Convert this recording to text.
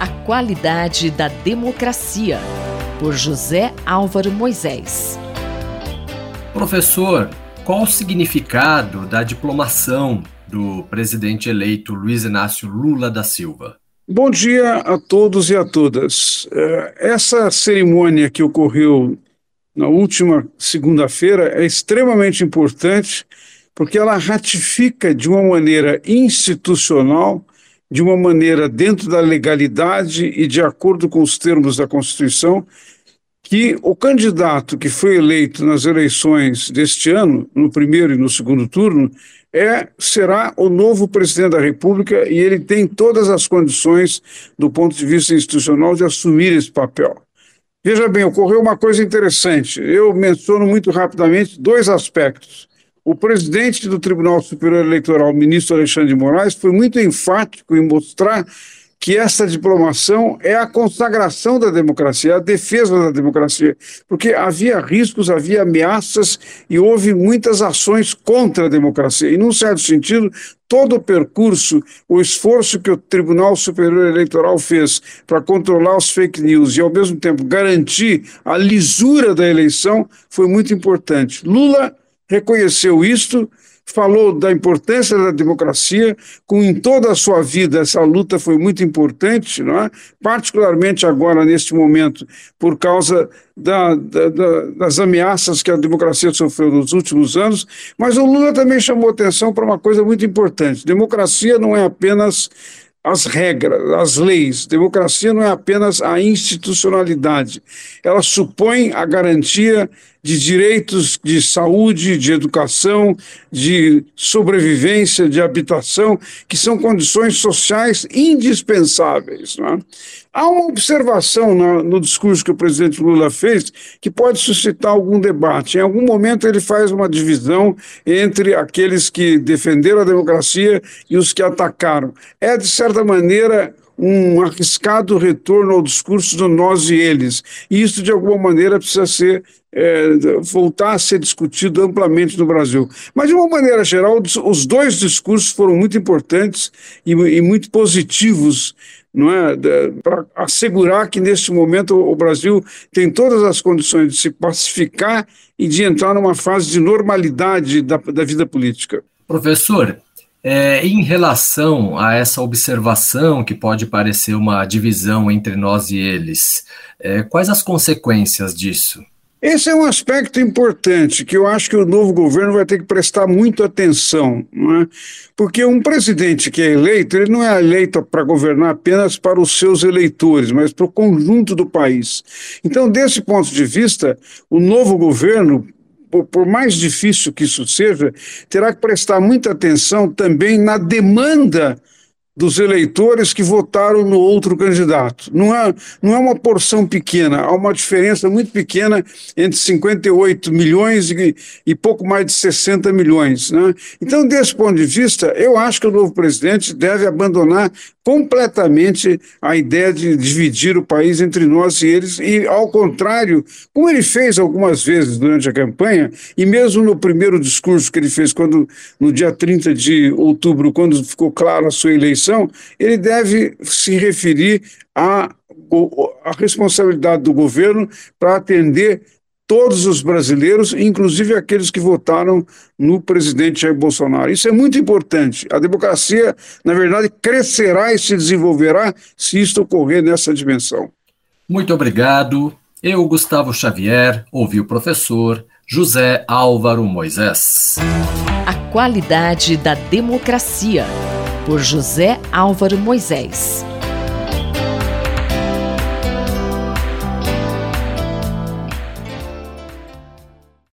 A qualidade da democracia, por José Álvaro Moisés. Professor, qual o significado da diplomação do presidente eleito Luiz Inácio Lula da Silva? Bom dia a todos e a todas. É, essa cerimônia que ocorreu na última segunda-feira é extremamente importante porque ela ratifica de uma maneira institucional, de uma maneira dentro da legalidade e de acordo com os termos da Constituição, que o candidato que foi eleito nas eleições deste ano, no primeiro e no segundo turno, é será o novo presidente da República e ele tem todas as condições, do ponto de vista institucional, de assumir esse papel. Veja bem, ocorreu uma coisa interessante. Eu menciono muito rapidamente dois aspectos. O presidente do Tribunal Superior Eleitoral, ministro Alexandre de Moraes, foi muito enfático em mostrar que essa diplomação é a consagração da democracia, a defesa da democracia, porque havia riscos, havia ameaças e houve muitas ações contra a democracia. E, num certo sentido, todo o percurso, o esforço que o Tribunal Superior Eleitoral fez para controlar os fake news e, ao mesmo tempo, garantir a lisura da eleição foi muito importante. Lula reconheceu isto falou da importância da democracia, com em toda a sua vida essa luta foi muito importante, não é? particularmente agora, neste momento, por causa da, da, da, das ameaças que a democracia sofreu nos últimos anos, mas o Lula também chamou atenção para uma coisa muito importante: democracia não é apenas as regras, as leis. Democracia não é apenas a institucionalidade, ela supõe a garantia de direitos de saúde, de educação, de sobrevivência, de habitação, que são condições sociais indispensáveis. É? Há uma observação no, no, discurso que o presidente Lula fez que pode suscitar algum debate. Em algum momento ele faz uma divisão entre aqueles que defenderam a democracia e os que atacaram. É, de certa maneira, um arriscado retorno ao discurso do nós e eles. E isso, de alguma maneira, precisa ser é, voltar a ser discutido amplamente no Brasil. Mas, de uma maneira geral, os dois discursos foram muito importantes e, e muito positivos não é, para assegurar que neste momento o Brasil tem todas as condições de se pacificar e de entrar numa fase de normalidade da, da vida política. Professor, é, em relação a essa observação, que pode parecer uma divisão entre nós e eles, é, quais as consequências disso? Esse é um aspecto importante que eu acho que o novo governo vai ter que prestar muito atenção, é? porque um presidente que é eleito, ele não é eleito para governar apenas para os seus eleitores, mas para o conjunto do país. Então, desse ponto de vista, o novo governo por, por mais difícil que isso seja, terá que prestar muita atenção também na demanda dos eleitores que votaram no outro candidato. Não é, não é uma porção pequena, há uma diferença muito pequena entre 58 milhões e, e pouco mais de 60 milhões. Né? Então, desse ponto de vista, eu acho que o novo presidente deve abandonar completamente a ideia de dividir o país entre nós e eles, e ao contrário, como ele fez algumas vezes durante a campanha, e mesmo no primeiro discurso que ele fez quando no dia 30 de outubro, quando ficou clara a sua eleição, ele deve se referir à, à responsabilidade do governo para atender todos os brasileiros, inclusive aqueles que votaram no presidente Jair Bolsonaro. Isso é muito importante. A democracia, na verdade, crescerá e se desenvolverá se isto ocorrer nessa dimensão. Muito obrigado. Eu, Gustavo Xavier, ouvi o professor José Álvaro Moisés. A qualidade da democracia, por José Álvaro Moisés.